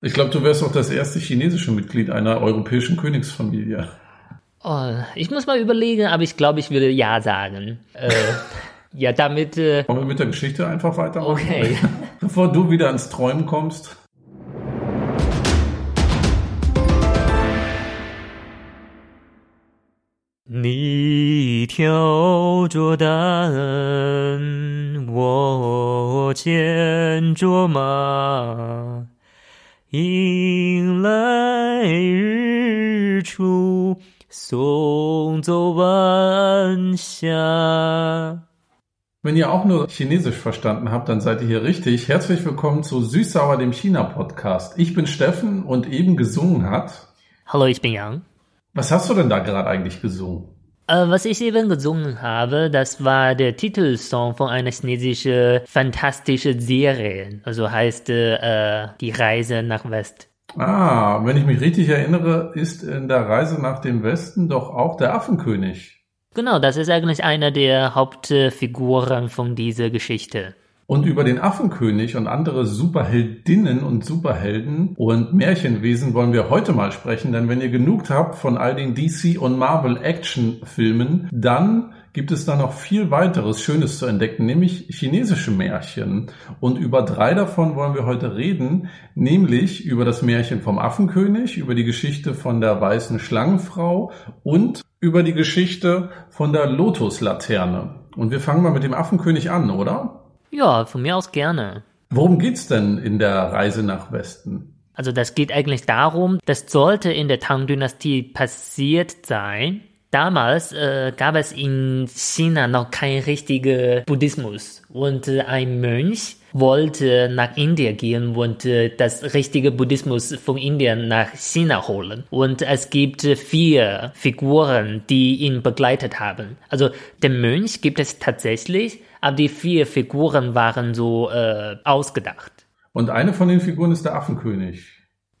Ich glaube, du wärst auch das erste chinesische Mitglied einer europäischen Königsfamilie. Oh, ich muss mal überlegen, aber ich glaube, ich würde ja sagen. Äh, ja, damit. Äh, Wollen wir mit der Geschichte einfach weitermachen? Okay. Bevor du wieder ans Träumen kommst. Ni tiao zhuo wo jian zhuo. 迎来日出。送走晚霞。Wenn ihr auch nur Chinesisch verstanden habt, dann seid ihr hier richtig. Herzlich willkommen zu Süßsauer, dem China-Podcast. Ich bin Steffen und eben gesungen hat. Hallo, ich bin Yang. Was hast du denn da gerade eigentlich gesungen? Äh, was ich eben gesungen habe, das war der Titelsong von einer chinesischen fantastischen Serie. Also heißt äh, Die Reise nach West. Ah, wenn ich mich richtig erinnere, ist in der Reise nach dem Westen doch auch der Affenkönig. Genau, das ist eigentlich einer der Hauptfiguren von dieser Geschichte. Und über den Affenkönig und andere Superheldinnen und Superhelden und Märchenwesen wollen wir heute mal sprechen, denn wenn ihr genug habt von all den DC und Marvel Actionfilmen, dann gibt es da noch viel weiteres Schönes zu entdecken, nämlich chinesische Märchen. Und über drei davon wollen wir heute reden, nämlich über das Märchen vom Affenkönig, über die Geschichte von der weißen Schlangenfrau und über die Geschichte von der Lotuslaterne. Und wir fangen mal mit dem Affenkönig an, oder? Ja, von mir aus gerne. Worum geht's denn in der Reise nach Westen? Also das geht eigentlich darum, das sollte in der Tang-Dynastie passiert sein. Damals äh, gab es in China noch kein richtiger Buddhismus und äh, ein Mönch wollte nach Indien gehen und äh, das richtige Buddhismus von Indien nach China holen. Und es gibt vier Figuren, die ihn begleitet haben. Also den Mönch gibt es tatsächlich, aber die vier Figuren waren so äh, ausgedacht. Und eine von den Figuren ist der Affenkönig.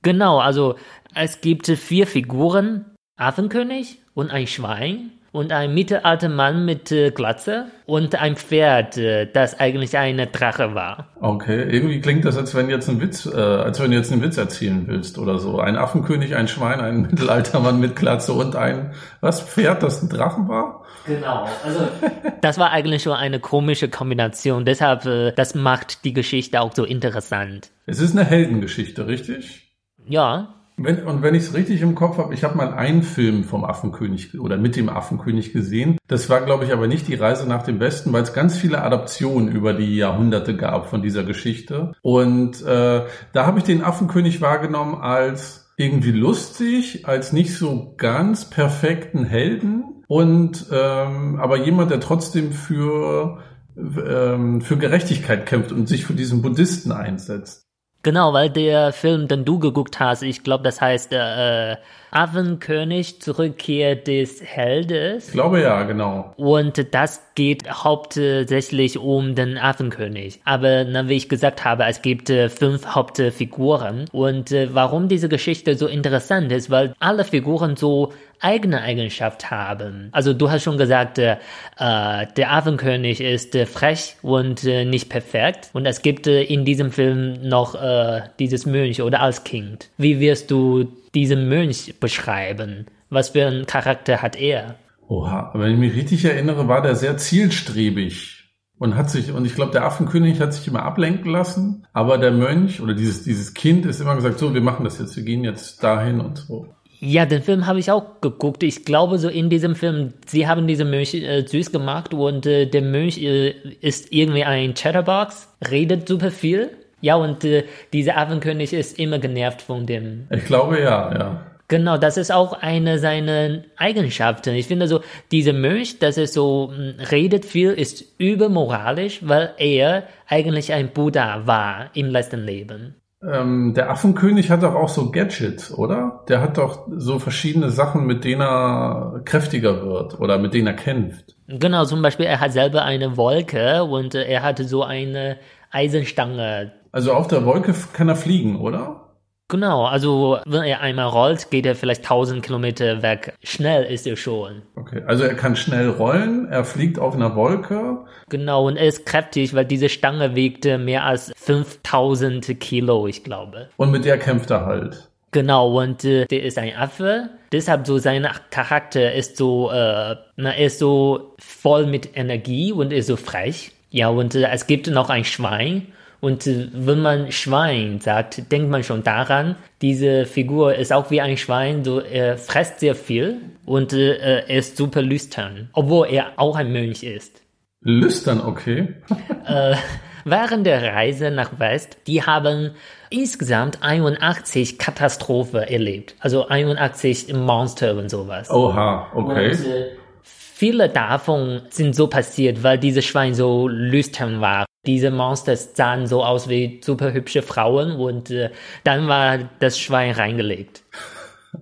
Genau, also es gibt vier Figuren. Affenkönig und ein Schwein und ein mittelalter Mann mit äh, Glatze und ein Pferd, äh, das eigentlich eine Drache war. Okay, irgendwie klingt das, als wenn jetzt ein Witz, äh, als wenn du jetzt einen Witz erzählen willst oder so. Ein Affenkönig, ein Schwein, ein mittelalter Mann mit Glatze und ein was Pferd, das ein Drachen war? Genau, also das war eigentlich schon eine komische Kombination. Deshalb, äh, das macht die Geschichte auch so interessant. Es ist eine Heldengeschichte, richtig? Ja, wenn, und wenn ich es richtig im Kopf habe, ich habe mal einen Film vom Affenkönig oder mit dem Affenkönig gesehen. Das war, glaube ich, aber nicht die Reise nach dem Westen, weil es ganz viele Adaptionen über die Jahrhunderte gab von dieser Geschichte. Und äh, da habe ich den Affenkönig wahrgenommen als irgendwie lustig, als nicht so ganz perfekten Helden und ähm, aber jemand, der trotzdem für ähm, für Gerechtigkeit kämpft und sich für diesen Buddhisten einsetzt. Genau, weil der Film, den du geguckt hast, ich glaube, das heißt äh, Affenkönig, Zurückkehr des Heldes. Ich glaube ja, genau. Und das geht hauptsächlich um den Affenkönig. Aber na, wie ich gesagt habe, es gibt äh, fünf Hauptfiguren. Und äh, warum diese Geschichte so interessant ist, weil alle Figuren so eigene Eigenschaft haben. Also du hast schon gesagt, äh, der Affenkönig ist äh, frech und äh, nicht perfekt. Und es gibt äh, in diesem Film noch äh, dieses Mönch oder als Kind. Wie wirst du diesen Mönch beschreiben? Was für einen Charakter hat er? Oha, wenn ich mich richtig erinnere, war der sehr zielstrebig und hat sich, und ich glaube, der Affenkönig hat sich immer ablenken lassen, aber der Mönch oder dieses, dieses Kind ist immer gesagt, so, wir machen das jetzt, wir gehen jetzt dahin und so. Ja, den Film habe ich auch geguckt. Ich glaube, so in diesem Film, sie haben diese Mönch äh, süß gemacht und äh, der Mönch äh, ist irgendwie ein Chatterbox, redet super viel. Ja, und äh, dieser Affenkönig ist immer genervt von dem. Ich glaube ja, ja. Genau, das ist auch eine seiner Eigenschaften. Ich finde so, dieser Mönch, dass er so mh, redet viel, ist übermoralisch, weil er eigentlich ein Buddha war im letzten Leben. Ähm, der Affenkönig hat doch auch so Gadgets, oder? Der hat doch so verschiedene Sachen, mit denen er kräftiger wird oder mit denen er kämpft. Genau, zum Beispiel, er hat selber eine Wolke und äh, er hatte so eine Eisenstange. Also auf der Wolke kann er fliegen, oder? Genau, also wenn er einmal rollt, geht er vielleicht 1000 Kilometer weg. Schnell ist er schon. Okay, also er kann schnell rollen, er fliegt auf einer Wolke. Genau, und er ist kräftig, weil diese Stange wiegte mehr als 5000 Kilo, ich glaube. Und mit der kämpft er halt. Genau, und äh, der ist ein Affe. Deshalb so sein Charakter ist so, äh, na, er ist so voll mit Energie und ist so frech. Ja, und äh, es gibt noch ein Schwein. Und äh, wenn man Schwein sagt, denkt man schon daran, diese Figur ist auch wie ein Schwein, so er frisst sehr viel und äh, er ist super lüstern, obwohl er auch ein Mönch ist. Lüstern, okay. äh, während der Reise nach West, die haben insgesamt 81 Katastrophen erlebt. Also 81 Monster und sowas. Oha, okay. Und, äh, viele davon sind so passiert, weil dieses Schwein so lüstern war. Diese Monster sahen so aus wie super hübsche Frauen und äh, dann war das Schwein reingelegt.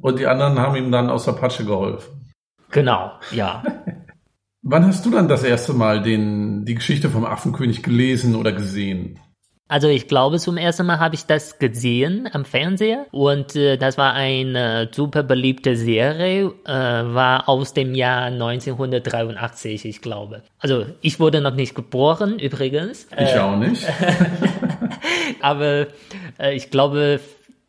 Und die anderen haben ihm dann aus der Patsche geholfen. Genau, ja. Wann hast du dann das erste Mal den, die Geschichte vom Affenkönig gelesen oder gesehen? Also ich glaube, zum ersten Mal habe ich das gesehen am Fernseher und äh, das war eine super beliebte Serie, äh, war aus dem Jahr 1983, ich glaube. Also ich wurde noch nicht geboren übrigens. Ich äh, auch nicht. aber äh, ich glaube,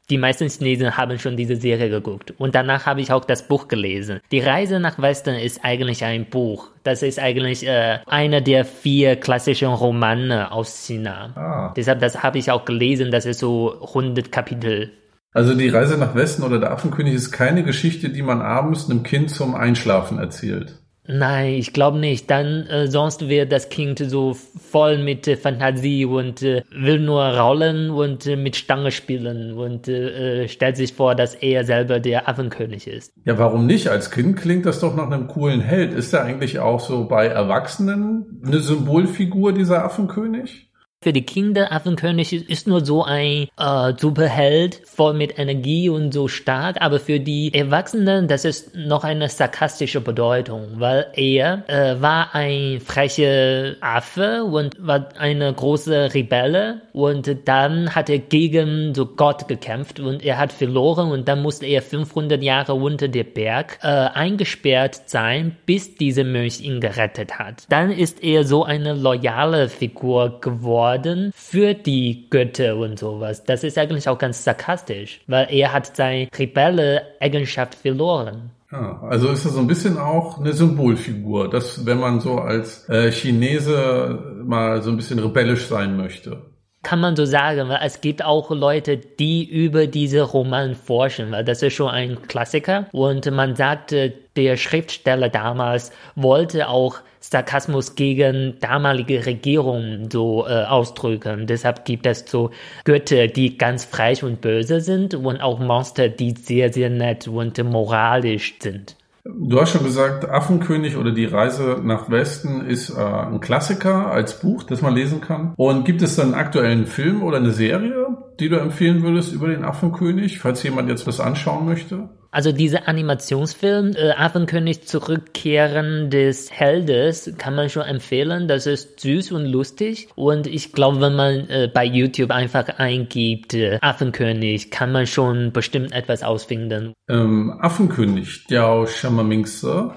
die meisten Chinesen haben schon diese Serie geguckt. Und danach habe ich auch das Buch gelesen. Die Reise nach Westen ist eigentlich ein Buch. Das ist eigentlich äh, einer der vier klassischen Romane aus China. Ah. Deshalb, das habe ich auch gelesen. Das ist so 100 Kapitel. Also die Reise nach Westen oder der Affenkönig ist keine Geschichte, die man abends einem Kind zum Einschlafen erzählt. Nein, ich glaube nicht. Dann äh, sonst wird das Kind so voll mit äh, Fantasie und äh, will nur rollen und äh, mit Stange spielen und äh, äh, stellt sich vor, dass er selber der Affenkönig ist. Ja, warum nicht? Als Kind klingt das doch nach einem coolen Held. Ist er eigentlich auch so bei Erwachsenen eine Symbolfigur dieser Affenkönig? Für die Kinder Affenkönig ist nur so ein äh, Superheld, voll mit Energie und so stark, aber für die Erwachsenen, das ist noch eine sarkastische Bedeutung, weil er äh, war ein frecher Affe und war eine große Rebelle. Und dann hat er gegen so Gott gekämpft und er hat verloren. Und dann musste er 500 Jahre unter dem Berg äh, eingesperrt sein, bis dieser Mönch ihn gerettet hat. Dann ist er so eine loyale Figur geworden worden für die Götter und sowas. Das ist eigentlich auch ganz sarkastisch, weil er hat seine Rebelle-Eigenschaft verloren. Ja, also ist das so ein bisschen auch eine Symbolfigur, dass wenn man so als äh, Chinese mal so ein bisschen rebellisch sein möchte kann man so sagen, weil es gibt auch Leute, die über diese Roman forschen, weil das ist schon ein Klassiker. Und man sagte, der Schriftsteller damals wollte auch Sarkasmus gegen damalige Regierungen so äh, ausdrücken. Deshalb gibt es so Götter, die ganz frech und böse sind und auch Monster, die sehr, sehr nett und moralisch sind. Du hast schon gesagt, Affenkönig oder die Reise nach Westen ist äh, ein Klassiker als Buch, das man lesen kann. Und gibt es dann einen aktuellen Film oder eine Serie, die du empfehlen würdest über den Affenkönig, falls jemand jetzt was anschauen möchte? Also dieser Animationsfilm äh, Affenkönig Zurückkehren des Heldes kann man schon empfehlen. Das ist süß und lustig. Und ich glaube, wenn man äh, bei YouTube einfach eingibt äh, Affenkönig, kann man schon bestimmt etwas ausfinden. Ähm, Affenkönig, Diao Shamamingse.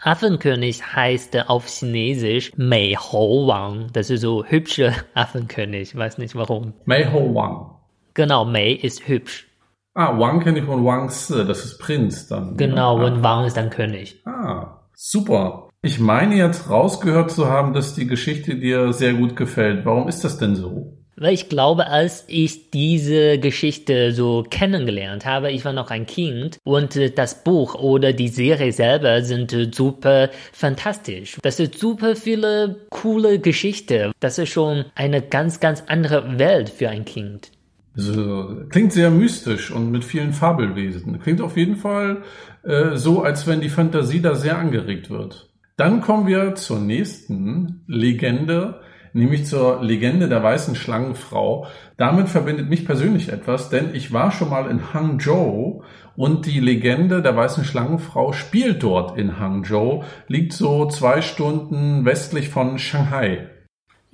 Affenkönig heißt auf Chinesisch Mei Hou Wang. Das ist so hübsche Affenkönig. Weiß nicht warum. Mei Hou Wang. Genau, Mei ist hübsch. Ah, Wang kenne ich von Wang Si, das ist Prinz dann. Genau, ja. und Wang ist dann König. Ah, super. Ich meine jetzt rausgehört zu haben, dass die Geschichte dir sehr gut gefällt. Warum ist das denn so? Weil ich glaube, als ich diese Geschichte so kennengelernt habe, ich war noch ein Kind und äh, das Buch oder die Serie selber sind äh, super fantastisch. Das ist super viele coole Geschichte. Das ist schon eine ganz, ganz andere Welt für ein Kind. So, klingt sehr mystisch und mit vielen Fabelwesen. Klingt auf jeden Fall äh, so, als wenn die Fantasie da sehr angeregt wird. Dann kommen wir zur nächsten Legende, nämlich zur Legende der weißen Schlangenfrau. Damit verbindet mich persönlich etwas, denn ich war schon mal in Hangzhou und die Legende der weißen Schlangenfrau spielt dort in Hangzhou, liegt so zwei Stunden westlich von Shanghai.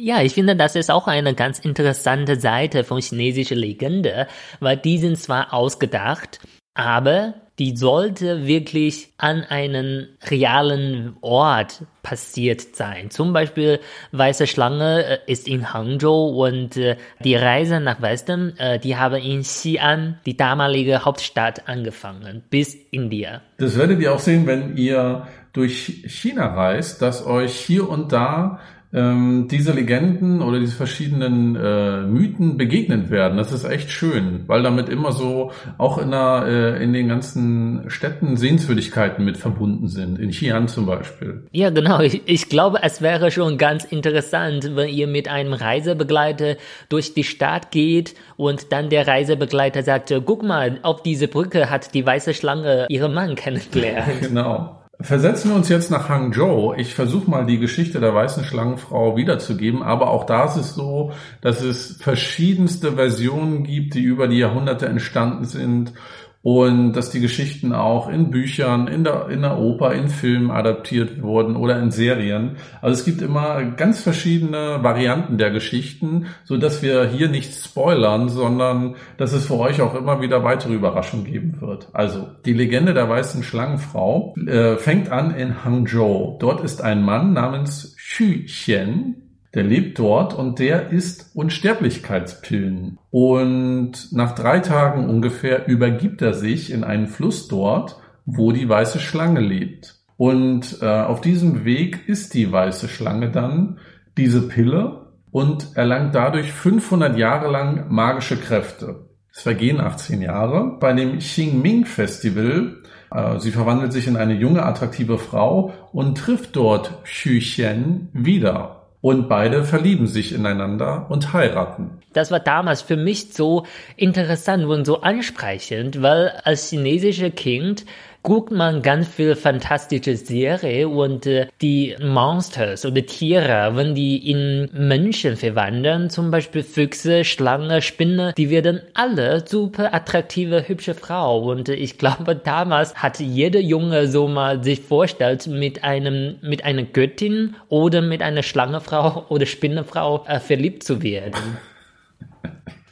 Ja, ich finde, das ist auch eine ganz interessante Seite von chinesischer Legende, weil die sind zwar ausgedacht, aber die sollte wirklich an einen realen Ort passiert sein. Zum Beispiel Weiße Schlange äh, ist in Hangzhou und äh, die Reise nach Westen, äh, die haben in Xi'an, die damalige Hauptstadt, angefangen, bis India. Das werdet ihr auch sehen, wenn ihr durch China reist, dass euch hier und da ähm, diese Legenden oder diese verschiedenen äh, Mythen begegnet werden. Das ist echt schön, weil damit immer so auch in, der, äh, in den ganzen Städten Sehenswürdigkeiten mit verbunden sind. In Xi'an zum Beispiel. Ja, genau. Ich, ich glaube, es wäre schon ganz interessant, wenn ihr mit einem Reisebegleiter durch die Stadt geht und dann der Reisebegleiter sagt, guck mal, auf diese Brücke hat die weiße Schlange ihren Mann kennengelernt. genau. Versetzen wir uns jetzt nach Hangzhou. Ich versuche mal die Geschichte der weißen Schlangenfrau wiederzugeben, aber auch da ist es so, dass es verschiedenste Versionen gibt, die über die Jahrhunderte entstanden sind und dass die Geschichten auch in Büchern, in der, in der Oper, in Filmen adaptiert wurden oder in Serien. Also es gibt immer ganz verschiedene Varianten der Geschichten, so dass wir hier nicht spoilern, sondern dass es für euch auch immer wieder weitere Überraschungen geben wird. Also die Legende der weißen Schlangenfrau äh, fängt an in Hangzhou. Dort ist ein Mann namens Xu Xian, der lebt dort und der isst Unsterblichkeitspillen. Und nach drei Tagen ungefähr übergibt er sich in einen Fluss dort, wo die weiße Schlange lebt. Und äh, auf diesem Weg isst die weiße Schlange dann diese Pille und erlangt dadurch 500 Jahre lang magische Kräfte. Es vergehen 18 Jahre. Bei dem Xingming Festival, äh, sie verwandelt sich in eine junge, attraktive Frau und trifft dort Xu Xian wieder. Und beide verlieben sich ineinander und heiraten. Das war damals für mich so interessant und so ansprechend, weil als chinesische Kind guckt man ganz viel fantastische Serie und äh, die Monsters oder Tiere, wenn die in Menschen verwandeln, zum Beispiel Füchse, Schlange, Spinne, die werden alle super attraktive, hübsche Frau. Und äh, ich glaube, damals hat jeder Junge so mal sich vorstellt, mit einem, mit einer Göttin oder mit einer Schlangefrau oder Spinnefrau äh, verliebt zu werden.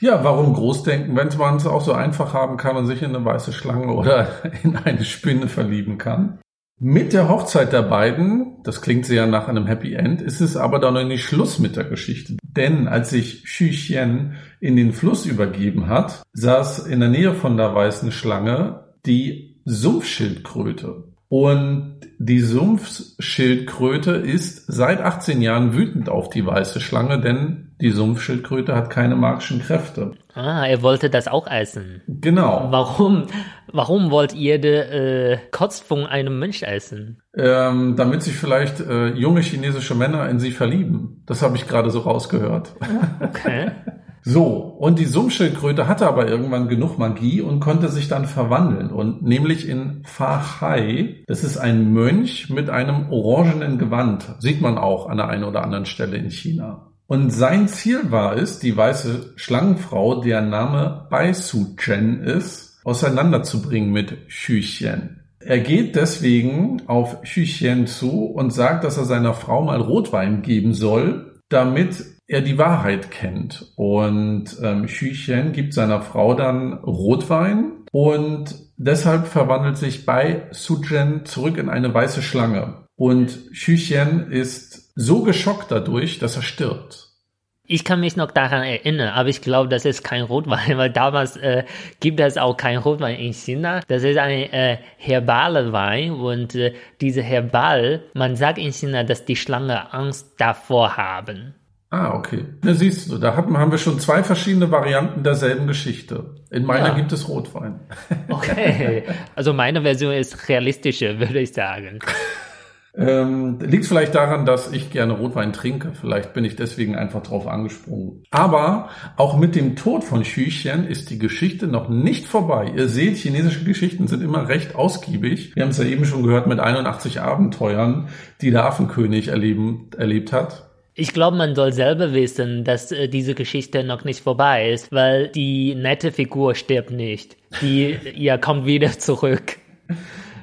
Ja, warum Großdenken, wenn man es auch so einfach haben kann und sich in eine weiße Schlange oder in eine Spinne verlieben kann? Mit der Hochzeit der beiden, das klingt sehr nach einem Happy End, ist es aber dann noch nicht Schluss mit der Geschichte. Denn als sich Xu Xian in den Fluss übergeben hat, saß in der Nähe von der weißen Schlange die Sumpfschildkröte. Und die Sumpfschildkröte ist seit 18 Jahren wütend auf die weiße Schlange, denn die Sumpfschildkröte hat keine magischen Kräfte. Ah, er wollte das auch essen. Genau. Warum, warum wollt ihr den äh, Kotz von einem Mensch essen? Ähm, damit sich vielleicht äh, junge chinesische Männer in sie verlieben. Das habe ich gerade so rausgehört. Okay. So, und die Sumpfschildkröte hatte aber irgendwann genug Magie und konnte sich dann verwandeln. Und nämlich in Fa Hai, das ist ein Mönch mit einem orangenen Gewand. Sieht man auch an der einen oder anderen Stelle in China. Und sein Ziel war es, die weiße Schlangenfrau, deren Name Bai Su Chen ist, auseinanderzubringen mit Xu Xian. Er geht deswegen auf Xu Xian zu und sagt, dass er seiner Frau mal Rotwein geben soll, damit er die Wahrheit kennt. Und ähm, Xu Xian gibt seiner Frau dann Rotwein und deshalb verwandelt sich Bai Su Chen zurück in eine weiße Schlange. Und Xu Xian ist so geschockt dadurch, dass er stirbt. Ich kann mich noch daran erinnern, aber ich glaube, das ist kein Rotwein, weil damals äh, gibt es auch kein Rotwein in China. Das ist ein äh, herbaler Wein und äh, diese Herbal, man sagt in China, dass die Schlange Angst davor haben. Ah, okay. Na, siehst du, da haben, haben wir schon zwei verschiedene Varianten derselben Geschichte. In meiner ja. gibt es Rotwein. Okay, also meine Version ist realistischer, würde ich sagen. Ähm, liegt vielleicht daran, dass ich gerne Rotwein trinke. Vielleicht bin ich deswegen einfach drauf angesprungen. Aber auch mit dem Tod von Xüchen ist die Geschichte noch nicht vorbei. Ihr seht, chinesische Geschichten sind immer recht ausgiebig. Wir haben es ja eben schon gehört mit 81 Abenteuern, die der Affenkönig erleben, erlebt hat. Ich glaube, man soll selber wissen, dass äh, diese Geschichte noch nicht vorbei ist, weil die nette Figur stirbt nicht. Die ja kommt wieder zurück.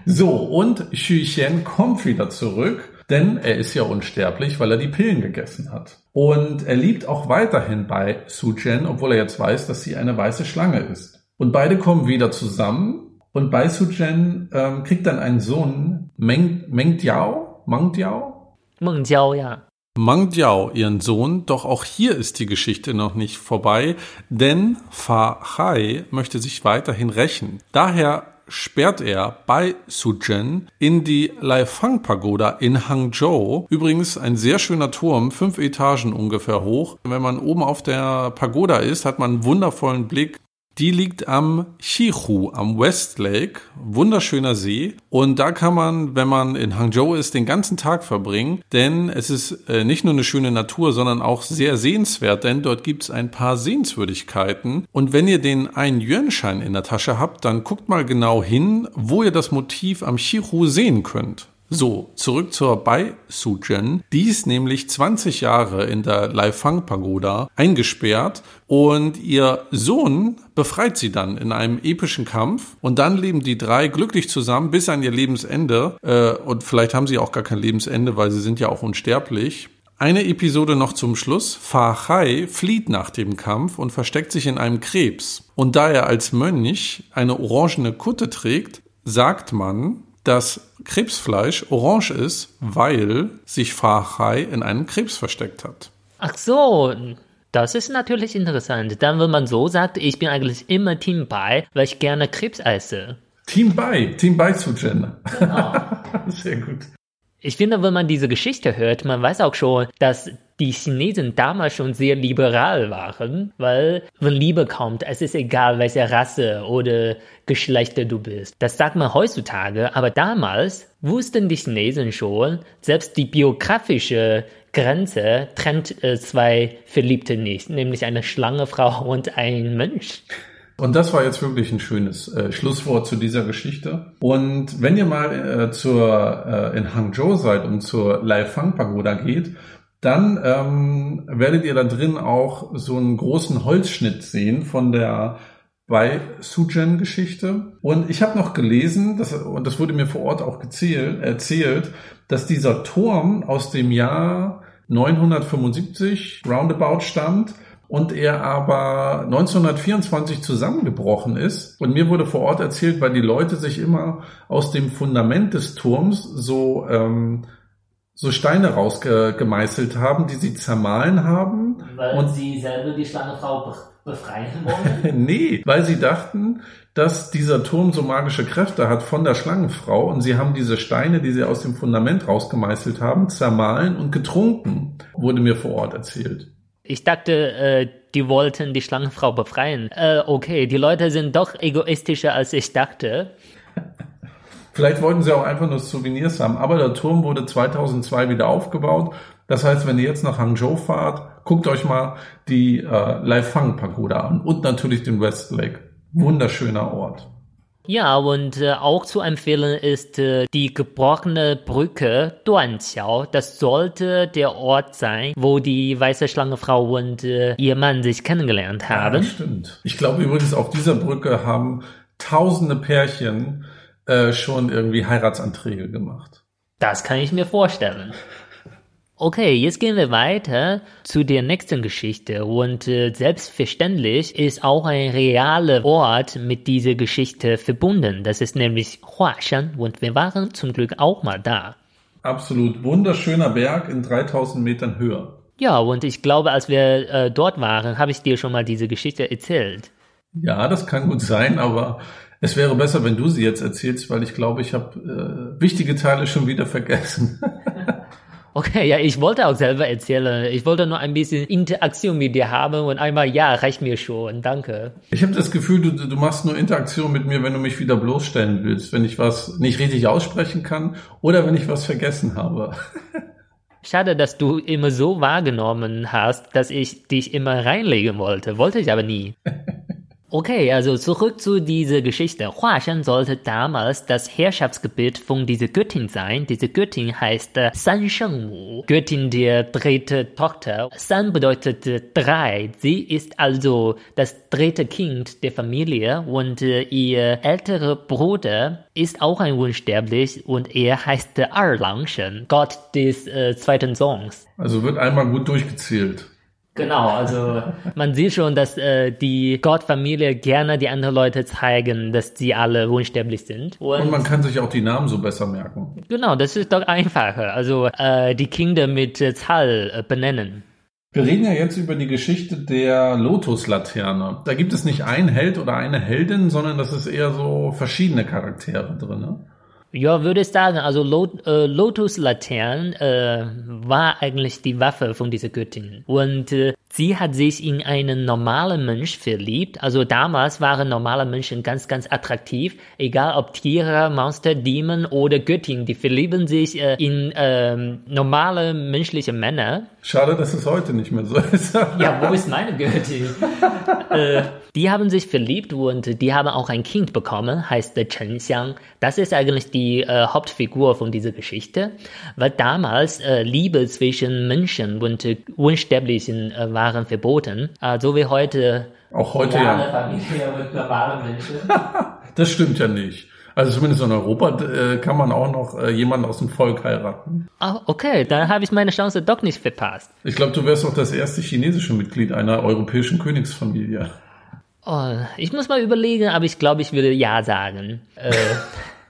So, und Xu Xian kommt wieder zurück denn er ist ja unsterblich, weil er die Pillen gegessen hat. Und er liebt auch weiterhin bei Su-Jen, obwohl er jetzt weiß, dass sie eine weiße Schlange ist. Und beide kommen wieder zusammen und Bai Su-Jen ähm, kriegt dann einen Sohn, Meng, Meng Diao, Mang Diao? Meng Jiao, ja. Mang Diao, ihren Sohn, doch auch hier ist die Geschichte noch nicht vorbei, denn Fa Hai möchte sich weiterhin rächen. Daher sperrt er bei Sujen in die Laifang Pagoda in Hangzhou. Übrigens ein sehr schöner Turm, fünf Etagen ungefähr hoch. Wenn man oben auf der Pagoda ist, hat man einen wundervollen Blick die liegt am Chichu, am West Lake, wunderschöner See. Und da kann man, wenn man in Hangzhou ist, den ganzen Tag verbringen, denn es ist äh, nicht nur eine schöne Natur, sondern auch sehr sehenswert, denn dort gibt es ein paar Sehenswürdigkeiten. Und wenn ihr den einen Yuan-Schein in der Tasche habt, dann guckt mal genau hin, wo ihr das Motiv am Chichu sehen könnt. So, zurück zur Bai Sujen. Die ist nämlich 20 Jahre in der Laifang Pagoda eingesperrt und ihr Sohn befreit sie dann in einem epischen Kampf und dann leben die drei glücklich zusammen bis an ihr Lebensende äh, und vielleicht haben sie auch gar kein Lebensende, weil sie sind ja auch unsterblich. Eine Episode noch zum Schluss. Fa Hai flieht nach dem Kampf und versteckt sich in einem Krebs. Und da er als Mönch eine orangene Kutte trägt, sagt man, dass Krebsfleisch orange ist, weil sich Fahai in einem Krebs versteckt hat. Ach so, das ist natürlich interessant. Dann, wenn man so sagt, ich bin eigentlich immer Team Bai, weil ich gerne Krebs esse. Team Bai, Team Bai zu Jen. Genau. Sehr gut. Ich finde, wenn man diese Geschichte hört, man weiß auch schon, dass die Chinesen damals schon sehr liberal waren, weil wenn Liebe kommt, es ist egal, welche Rasse oder Geschlechter du bist. Das sagt man heutzutage, aber damals wussten die Chinesen schon, selbst die biografische Grenze trennt äh, zwei Verliebte nicht, nämlich eine Schlangefrau und ein Mensch. Und das war jetzt wirklich ein schönes äh, Schlusswort zu dieser Geschichte. Und wenn ihr mal äh, zur, äh, in Hangzhou seid und zur Laifang Pagoda geht, dann ähm, werdet ihr da drin auch so einen großen Holzschnitt sehen von der bei Sujen Geschichte. Und ich habe noch gelesen, das, und das wurde mir vor Ort auch gezählt, erzählt, dass dieser Turm aus dem Jahr 975 roundabout stammt und er aber 1924 zusammengebrochen ist. Und mir wurde vor Ort erzählt, weil die Leute sich immer aus dem Fundament des Turms so ähm, so Steine rausgemeißelt haben, die sie zermahlen haben. Weil und sie selber die Schlangefrau befreien wollen? nee, weil sie dachten, dass dieser Turm so magische Kräfte hat von der Schlangenfrau und sie haben diese Steine, die sie aus dem Fundament rausgemeißelt haben, zermahlen und getrunken, wurde mir vor Ort erzählt. Ich dachte, äh, die wollten die Schlangenfrau befreien. Äh, okay, die Leute sind doch egoistischer, als ich dachte. Vielleicht wollten sie auch einfach nur Souvenirs haben, aber der Turm wurde 2002 wieder aufgebaut. Das heißt, wenn ihr jetzt nach Hangzhou fahrt, guckt euch mal die äh, Laifang Pagoda an und natürlich den West Lake. Wunderschöner Ort. Ja, und äh, auch zu empfehlen ist äh, die gebrochene Brücke Duanqiao. Das sollte der Ort sein, wo die weiße Schlangefrau und äh, ihr Mann sich kennengelernt haben. Ja, stimmt. Ich glaube übrigens, auf dieser Brücke haben tausende Pärchen äh, schon irgendwie Heiratsanträge gemacht. Das kann ich mir vorstellen. Okay, jetzt gehen wir weiter zu der nächsten Geschichte und äh, selbstverständlich ist auch ein realer Ort mit dieser Geschichte verbunden. Das ist nämlich Huashan und wir waren zum Glück auch mal da. Absolut wunderschöner Berg in 3000 Metern Höhe. Ja, und ich glaube, als wir äh, dort waren, habe ich dir schon mal diese Geschichte erzählt. Ja, das kann gut sein, aber es wäre besser, wenn du sie jetzt erzählst, weil ich glaube, ich habe äh, wichtige Teile schon wieder vergessen. Okay, ja, ich wollte auch selber erzählen. Ich wollte nur ein bisschen Interaktion mit dir haben und einmal, ja, reicht mir schon. Danke. Ich habe das Gefühl, du, du machst nur Interaktion mit mir, wenn du mich wieder bloßstellen willst, wenn ich was nicht richtig aussprechen kann oder wenn ich was vergessen habe. Schade, dass du immer so wahrgenommen hast, dass ich dich immer reinlegen wollte. Wollte ich aber nie. Okay, also zurück zu dieser Geschichte. Huashan sollte damals das Herrschaftsgebiet von dieser Göttin sein. Diese Göttin heißt äh, San Shengmu, Göttin der dritte Tochter. San bedeutet äh, drei. Sie ist also das dritte Kind der Familie und äh, ihr älterer Bruder ist auch ein Unsterblich und er heißt äh, Erlangshen, Gott des äh, zweiten Sohns. Also wird einmal gut durchgezählt. Genau, also man sieht schon, dass äh, die Gottfamilie gerne die anderen Leute zeigen, dass sie alle unsterblich sind. Und, Und, man kann sich auch die Namen so besser merken. Genau, das ist doch einfacher. Also äh, die Kinder mit äh, Zahl äh, benennen. Wir reden ja jetzt über die Geschichte der Lotuslaterne. Da gibt es nicht einen Held oder eine Heldin, sondern das ist eher so verschiedene Charaktere drin. Ne? Ja, würde ich sagen, also Lot, äh, Lotus Latern äh, war eigentlich die Waffe von dieser Göttin. Und äh, sie hat sich in einen normalen Mensch verliebt. Also damals waren normale Menschen ganz, ganz attraktiv. Egal ob Tiere, Monster, Dämonen oder Göttin, die verlieben sich äh, in äh, normale menschliche Männer. Schade, dass es heute nicht mehr so ist. ja, wo ist meine Göttin? äh, die haben sich verliebt und die haben auch ein Kind bekommen, heißt Chen Xiang. Das ist eigentlich die äh, Hauptfigur von dieser Geschichte, weil damals äh, Liebe zwischen Menschen und äh, Unsterblichen äh, waren verboten, äh, so wie heute. Auch heute ja. Familie mit normalen Menschen. das stimmt ja nicht. Also zumindest in Europa äh, kann man auch noch äh, jemanden aus dem Volk heiraten. Ah, okay, dann habe ich meine Chance doch nicht verpasst. Ich glaube, du wärst auch das erste chinesische Mitglied einer europäischen Königsfamilie. Oh, ich muss mal überlegen, aber ich glaube, ich würde ja sagen. Äh,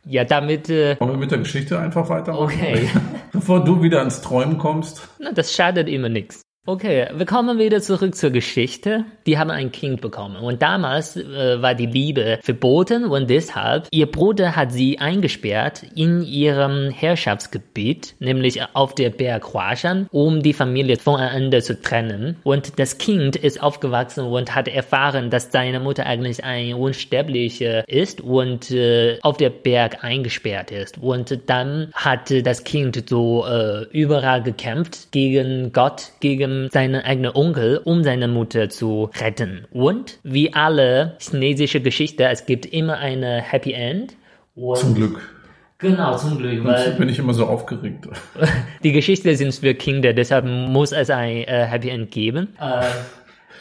ja, damit. Äh, Wollen wir mit der Geschichte einfach weitermachen? Okay. Bevor du wieder ans Träumen kommst. Na, das schadet immer nichts. Okay, wir kommen wieder zurück zur Geschichte. Die haben ein Kind bekommen und damals äh, war die Liebe verboten und deshalb ihr Bruder hat sie eingesperrt in ihrem Herrschaftsgebiet, nämlich auf der Berg Huashan, um die Familie voneinander zu trennen. Und das Kind ist aufgewachsen und hat erfahren, dass seine Mutter eigentlich ein Unsterblicher ist und äh, auf der Berg eingesperrt ist. Und dann hat das Kind so äh, überall gekämpft gegen Gott, gegen seinen eigenen Onkel, um seine Mutter zu retten. Und wie alle chinesische Geschichte, es gibt immer eine Happy End. Und zum Glück. Genau, zum Glück. Weil bin ich immer so aufgeregt. Die Geschichte sind für Kinder, deshalb muss es ein äh, Happy End geben. Äh,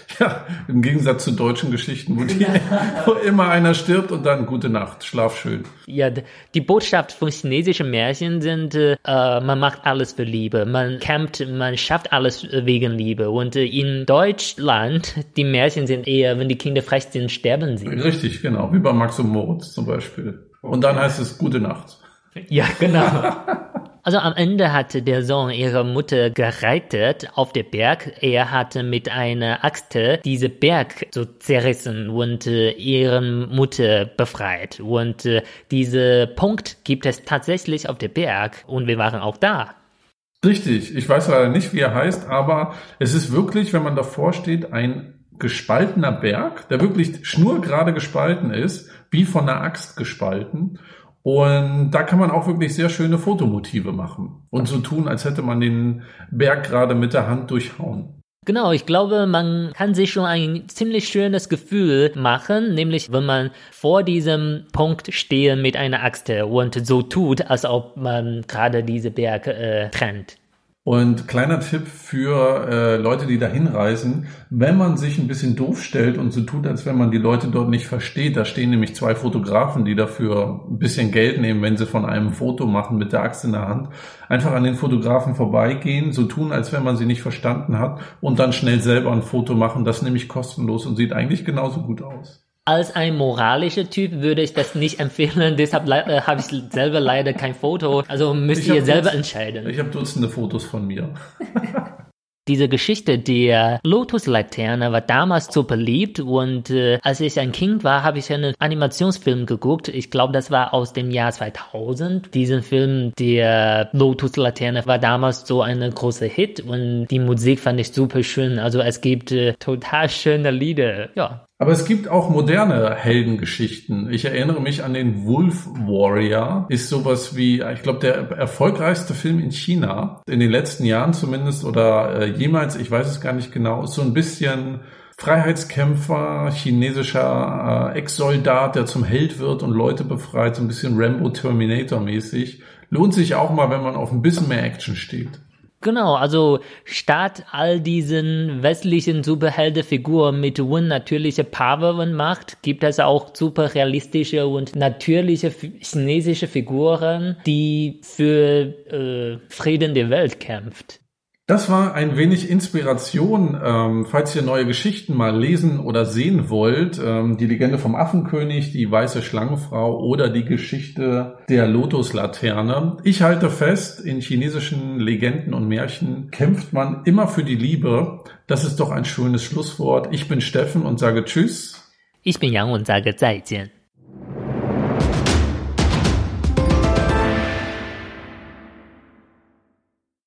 Ja, im Gegensatz zu deutschen Geschichten, wo, die, wo immer einer stirbt und dann gute Nacht, schlaf schön. Ja, die Botschaft von chinesischen Märchen sind, äh, man macht alles für Liebe, man kämpft, man schafft alles wegen Liebe. Und äh, in Deutschland, die Märchen sind eher, wenn die Kinder frech sind, sterben sie. Richtig, genau, wie bei Max und Moritz zum Beispiel. Und dann heißt es gute Nacht. Ja, genau. Also am Ende hatte der Sohn ihre Mutter gerettet auf der Berg. Er hatte mit einer Axt diese Berg so zerrissen und äh, ihre Mutter befreit. Und äh, diese Punkt gibt es tatsächlich auf der Berg und wir waren auch da. Richtig, ich weiß leider nicht, wie er heißt, aber es ist wirklich, wenn man davor steht, ein gespaltener Berg, der wirklich schnurgerade gespalten ist, wie von einer Axt gespalten. Und da kann man auch wirklich sehr schöne Fotomotive machen und so tun, als hätte man den Berg gerade mit der Hand durchhauen. Genau, ich glaube, man kann sich schon ein ziemlich schönes Gefühl machen, nämlich wenn man vor diesem Punkt steht mit einer Axt und so tut, als ob man gerade diese Berg äh, trennt. Und kleiner Tipp für äh, Leute, die da hinreisen, wenn man sich ein bisschen doof stellt und so tut, als wenn man die Leute dort nicht versteht, da stehen nämlich zwei Fotografen, die dafür ein bisschen Geld nehmen, wenn sie von einem Foto machen mit der Axt in der Hand, einfach an den Fotografen vorbeigehen, so tun, als wenn man sie nicht verstanden hat und dann schnell selber ein Foto machen, das nämlich kostenlos und sieht eigentlich genauso gut aus. Als ein moralischer Typ würde ich das nicht empfehlen, deshalb äh, habe ich selber leider kein Foto. Also müsst ihr selber entscheiden. Ich habe Dutzende Fotos von mir. Diese Geschichte der Lotus-Laterne war damals so beliebt und äh, als ich ein Kind war, habe ich einen Animationsfilm geguckt. Ich glaube, das war aus dem Jahr 2000. Diesen Film der Lotus-Laterne war damals so ein großer Hit und die Musik fand ich super schön. Also es gibt äh, total schöne Lieder. Ja, aber es gibt auch moderne Heldengeschichten. Ich erinnere mich an den Wolf Warrior. Ist sowas wie, ich glaube, der erfolgreichste Film in China. In den letzten Jahren zumindest oder äh, jemals, ich weiß es gar nicht genau, ist so ein bisschen Freiheitskämpfer, chinesischer äh, Ex-Soldat, der zum Held wird und Leute befreit, so ein bisschen Rambo Terminator mäßig. Lohnt sich auch mal, wenn man auf ein bisschen mehr Action steht. Genau, also statt all diesen westlichen Superheldenfiguren mit unnatürlicher Power und Macht, gibt es auch super realistische und natürliche chinesische Figuren, die für äh, Frieden der Welt kämpft. Das war ein wenig Inspiration, ähm, falls ihr neue Geschichten mal lesen oder sehen wollt. Ähm, die Legende vom Affenkönig, die weiße Schlangenfrau oder die Geschichte der Lotuslaterne. Ich halte fest, in chinesischen Legenden und Märchen kämpft man immer für die Liebe. Das ist doch ein schönes Schlusswort. Ich bin Steffen und sage Tschüss. Ich bin Yang und sage 再见.